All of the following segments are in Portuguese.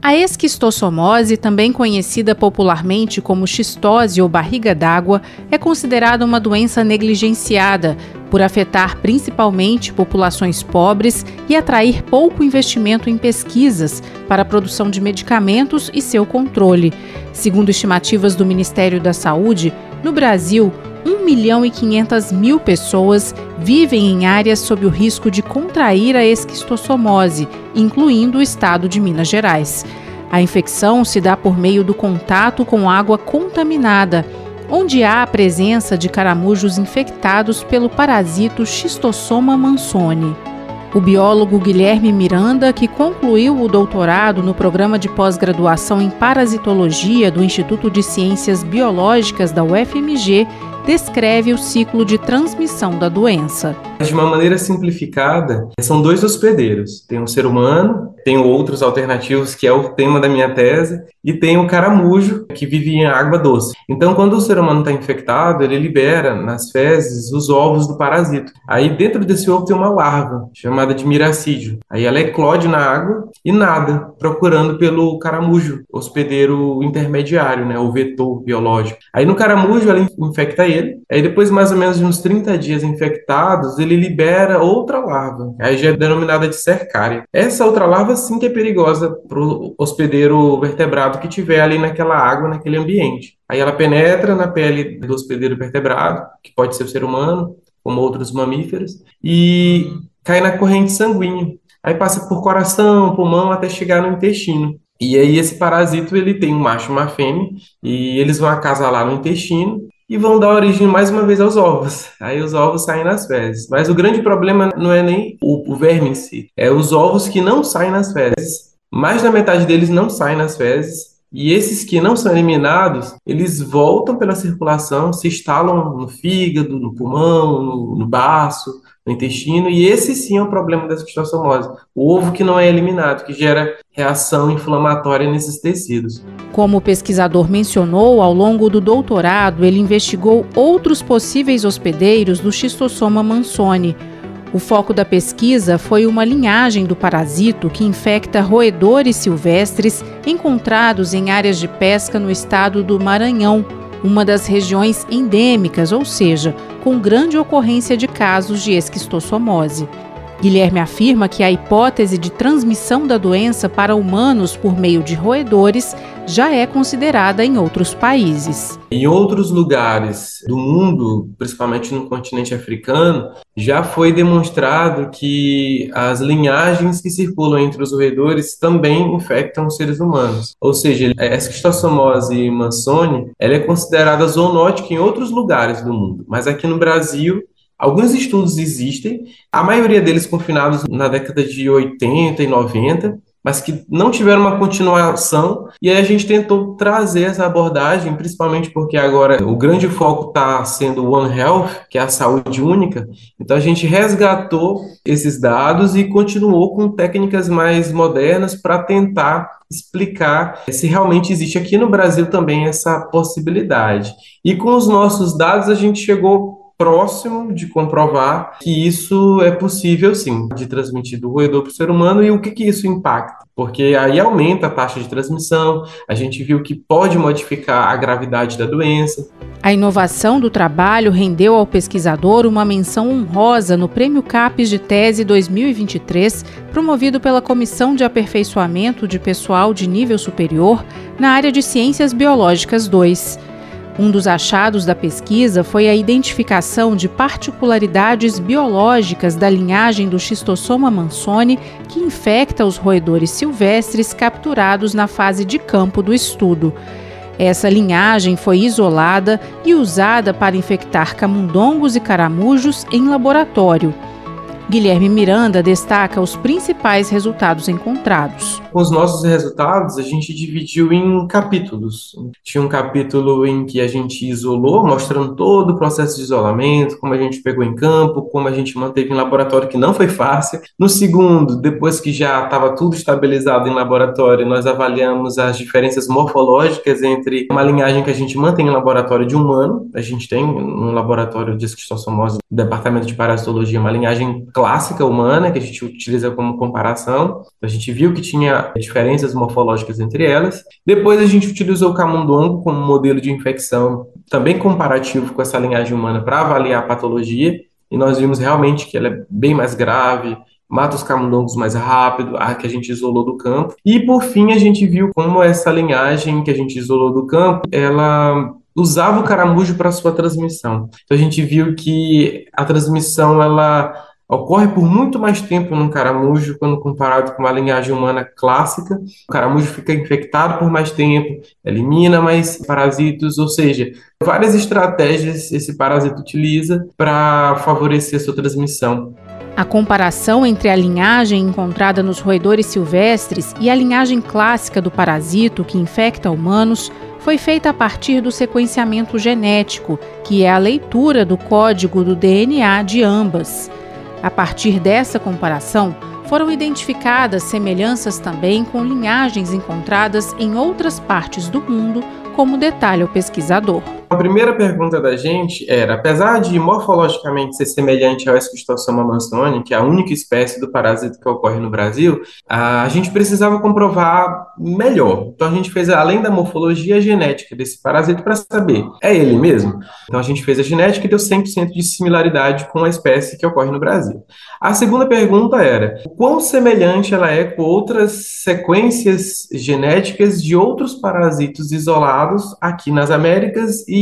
A esquistossomose, também conhecida popularmente como xistose ou barriga d'água, é considerada uma doença negligenciada, por afetar principalmente populações pobres e atrair pouco investimento em pesquisas para a produção de medicamentos e seu controle. Segundo estimativas do Ministério da Saúde, no Brasil, 1 milhão e 500 mil pessoas vivem em áreas sob o risco de contrair a esquistossomose, incluindo o estado de Minas Gerais. A infecção se dá por meio do contato com água contaminada, onde há a presença de caramujos infectados pelo parasito Schistossoma mansoni. O biólogo Guilherme Miranda, que concluiu o doutorado no programa de pós-graduação em parasitologia do Instituto de Ciências Biológicas da UFMG, descreve o ciclo de transmissão da doença. De uma maneira simplificada, são dois hospedeiros. Tem o ser humano, tem outros alternativos, que é o tema da minha tese, e tem o caramujo, que vive em água doce. Então, quando o ser humano está infectado, ele libera nas fezes os ovos do parasito. Aí, dentro desse ovo tem uma larva, chamada de miracídio. Aí ela eclode na água e nada, procurando pelo caramujo, hospedeiro intermediário, né, o vetor biológico. Aí no caramujo ela infecta ele, ele. Aí depois, mais ou menos de uns 30 dias infectados, ele libera outra larva. Aí já é denominada de cercária. Essa outra larva sim que é perigosa para o hospedeiro vertebrado que tiver ali naquela água, naquele ambiente. Aí ela penetra na pele do hospedeiro vertebrado, que pode ser o ser humano, como outros mamíferos, e cai na corrente sanguínea. Aí passa por coração, pulmão, até chegar no intestino. E aí esse parasito ele tem um macho e uma fêmea, e eles vão acasalar no intestino, e vão dar origem mais uma vez aos ovos. Aí os ovos saem nas fezes. Mas o grande problema não é nem o, o verme em si, é os ovos que não saem nas fezes. Mais da metade deles não saem nas fezes. E esses que não são eliminados, eles voltam pela circulação, se instalam no fígado, no pulmão, no, no baço, no intestino, e esse sim é o problema da esquistossomose. O ovo que não é eliminado, que gera reação inflamatória nesses tecidos. Como o pesquisador mencionou, ao longo do doutorado, ele investigou outros possíveis hospedeiros do Schistossoma mansoni. O foco da pesquisa foi uma linhagem do parasito que infecta roedores silvestres encontrados em áreas de pesca no estado do Maranhão, uma das regiões endêmicas, ou seja, com grande ocorrência de casos de esquistossomose. Guilherme afirma que a hipótese de transmissão da doença para humanos por meio de roedores já é considerada em outros países. Em outros lugares do mundo, principalmente no continente africano, já foi demonstrado que as linhagens que circulam entre os roedores também infectam os seres humanos. Ou seja, a esquistossomose mansoni ela é considerada zoonótica em outros lugares do mundo, mas aqui no Brasil Alguns estudos existem, a maioria deles confinados na década de 80 e 90, mas que não tiveram uma continuação. E aí a gente tentou trazer essa abordagem, principalmente porque agora o grande foco está sendo One Health, que é a saúde única. Então a gente resgatou esses dados e continuou com técnicas mais modernas para tentar explicar se realmente existe aqui no Brasil também essa possibilidade. E com os nossos dados a gente chegou próximo de comprovar que isso é possível sim, de transmitir do roedor para o ser humano e o que, que isso impacta. Porque aí aumenta a taxa de transmissão, a gente viu que pode modificar a gravidade da doença. A inovação do trabalho rendeu ao pesquisador uma menção honrosa no Prêmio CAPES de Tese 2023, promovido pela Comissão de Aperfeiçoamento de Pessoal de Nível Superior na área de Ciências Biológicas 2. Um dos achados da pesquisa foi a identificação de particularidades biológicas da linhagem do Schistossoma mansoni que infecta os roedores silvestres capturados na fase de campo do estudo. Essa linhagem foi isolada e usada para infectar camundongos e caramujos em laboratório. Guilherme Miranda destaca os principais resultados encontrados. Os nossos resultados a gente dividiu em capítulos. Tinha um capítulo em que a gente isolou, mostrando todo o processo de isolamento, como a gente pegou em campo, como a gente manteve em laboratório, que não foi fácil. No segundo, depois que já estava tudo estabilizado em laboratório, nós avaliamos as diferenças morfológicas entre uma linhagem que a gente mantém em laboratório de humano, a gente tem no laboratório de esquistossomose Departamento de Parasitologia uma linhagem clássica humana que a gente utiliza como comparação. A gente viu que tinha diferenças morfológicas entre elas. Depois a gente utilizou o camundongo como modelo de infecção, também comparativo com essa linhagem humana para avaliar a patologia. E nós vimos realmente que ela é bem mais grave, mata os camundongos mais rápido, a que a gente isolou do campo. E por fim a gente viu como essa linhagem que a gente isolou do campo, ela usava o caramujo para sua transmissão. Então a gente viu que a transmissão ela ocorre por muito mais tempo num caramujo quando comparado com uma linhagem humana clássica. O caramujo fica infectado por mais tempo, elimina mais parasitos, ou seja, várias estratégias esse parasita utiliza para favorecer a sua transmissão. A comparação entre a linhagem encontrada nos roedores silvestres e a linhagem clássica do parasito que infecta humanos foi feita a partir do sequenciamento genético, que é a leitura do código do DNA de ambas. A partir dessa comparação, foram identificadas semelhanças também com linhagens encontradas em outras partes do mundo, como detalha o pesquisador. A primeira pergunta da gente era, apesar de morfologicamente ser semelhante ao Esquistossoma mansoni, que é a única espécie do parasito que ocorre no Brasil, a gente precisava comprovar melhor. Então a gente fez, além da morfologia, a genética desse parasito para saber, é ele mesmo? Então a gente fez a genética e deu 100% de similaridade com a espécie que ocorre no Brasil. A segunda pergunta era, quão semelhante ela é com outras sequências genéticas de outros parasitos isolados aqui nas Américas e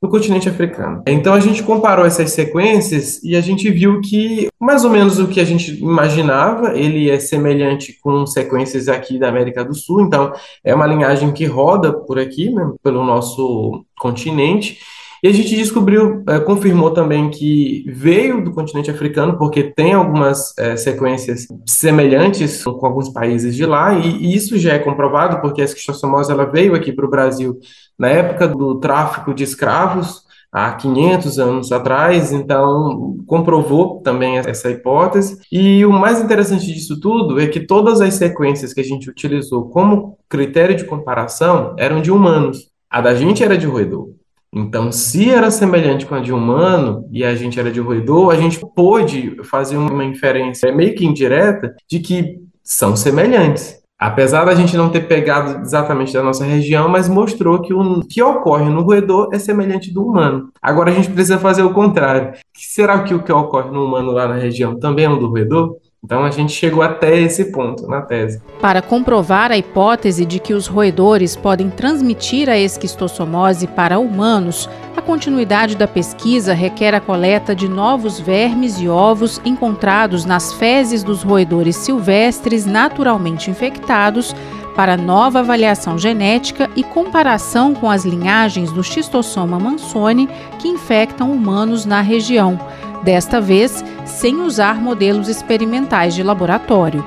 no continente africano. Então a gente comparou essas sequências e a gente viu que mais ou menos o que a gente imaginava, ele é semelhante com sequências aqui da América do Sul, então é uma linhagem que roda por aqui, né, pelo nosso continente. E a gente descobriu, é, confirmou também que veio do continente africano, porque tem algumas é, sequências semelhantes com, alguns países de lá, e, e, isso já é comprovado, porque a esquistossomose ela veio aqui para o Brasil na época do tráfico de escravos, há 500 anos atrás, então comprovou também essa hipótese. E o mais interessante disso tudo é que todas as sequências que a gente utilizou como critério de comparação eram de humanos. A da gente era de roedor. Então, se era semelhante com a de humano e a gente era de roedor, a gente pôde fazer uma inferência meio que indireta de que são semelhantes. Apesar da gente não ter pegado exatamente da nossa região, mas mostrou que o que ocorre no roedor é semelhante do humano. Agora a gente precisa fazer o contrário. Será que o que ocorre no humano lá na região também é um do roedor? Então a gente chegou até esse ponto na tese. Para comprovar a hipótese de que os roedores podem transmitir a esquistossomose para humanos, a continuidade da pesquisa requer a coleta de novos vermes e ovos encontrados nas fezes dos roedores silvestres naturalmente infectados para nova avaliação genética e comparação com as linhagens do Schistossoma mansoni que infectam humanos na região desta vez sem usar modelos experimentais de laboratório.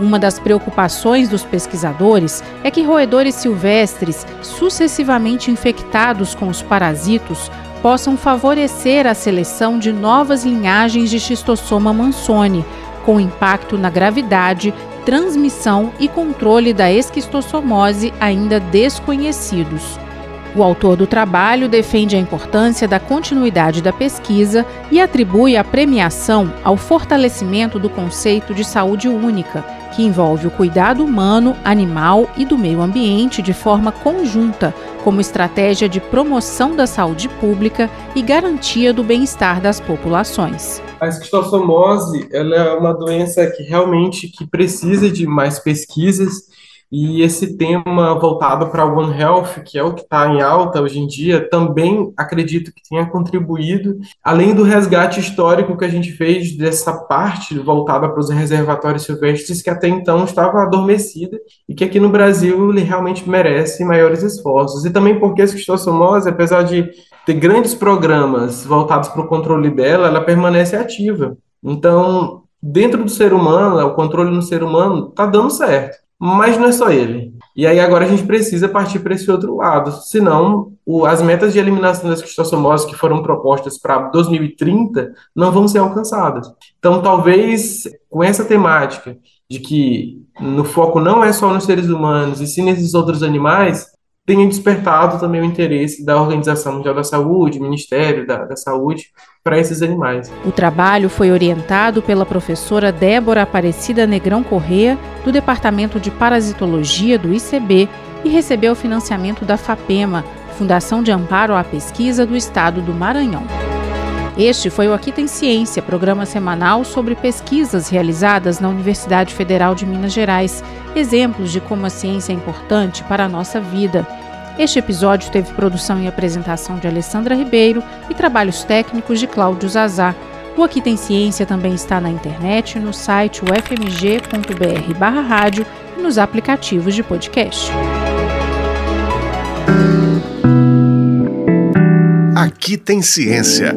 Uma das preocupações dos pesquisadores é que roedores silvestres, sucessivamente infectados com os parasitos, possam favorecer a seleção de novas linhagens de Schistossoma mansoni, com impacto na gravidade, transmissão e controle da esquistossomose ainda desconhecidos. O autor do trabalho defende a importância da continuidade da pesquisa e atribui a premiação ao fortalecimento do conceito de saúde única, que envolve o cuidado humano, animal e do meio ambiente de forma conjunta, como estratégia de promoção da saúde pública e garantia do bem-estar das populações. A esquistossomose ela é uma doença que realmente que precisa de mais pesquisas e esse tema voltado para o One Health, que é o que está em alta hoje em dia, também acredito que tenha contribuído, além do resgate histórico que a gente fez dessa parte voltada para os reservatórios silvestres, que até então estava adormecida, e que aqui no Brasil ele realmente merece maiores esforços. E também porque a esquistossomose, apesar de ter grandes programas voltados para o controle dela, ela permanece ativa. Então, dentro do ser humano, o controle no ser humano está dando certo. Mas não é só ele. E aí agora a gente precisa partir para esse outro lado, senão o, as metas de eliminação da esquistossomose que foram propostas para 2030 não vão ser alcançadas. Então talvez com essa temática de que no foco não é só nos seres humanos e sim nesses outros animais, tenha despertado também o interesse da Organização Mundial da Saúde, Ministério da, da Saúde, para esses animais. O trabalho foi orientado pela professora Débora Aparecida Negrão Correa, do Departamento de Parasitologia do ICB, e recebeu financiamento da FAPEMA, Fundação de Amparo à Pesquisa do Estado do Maranhão. Este foi o Aqui Tem Ciência, programa semanal sobre pesquisas realizadas na Universidade Federal de Minas Gerais, exemplos de como a ciência é importante para a nossa vida. Este episódio teve produção e apresentação de Alessandra Ribeiro e trabalhos técnicos de Cláudio Zazá. O Aqui Tem Ciência também está na internet, no site ufmg.br rádio e nos aplicativos de podcast. Aqui tem ciência.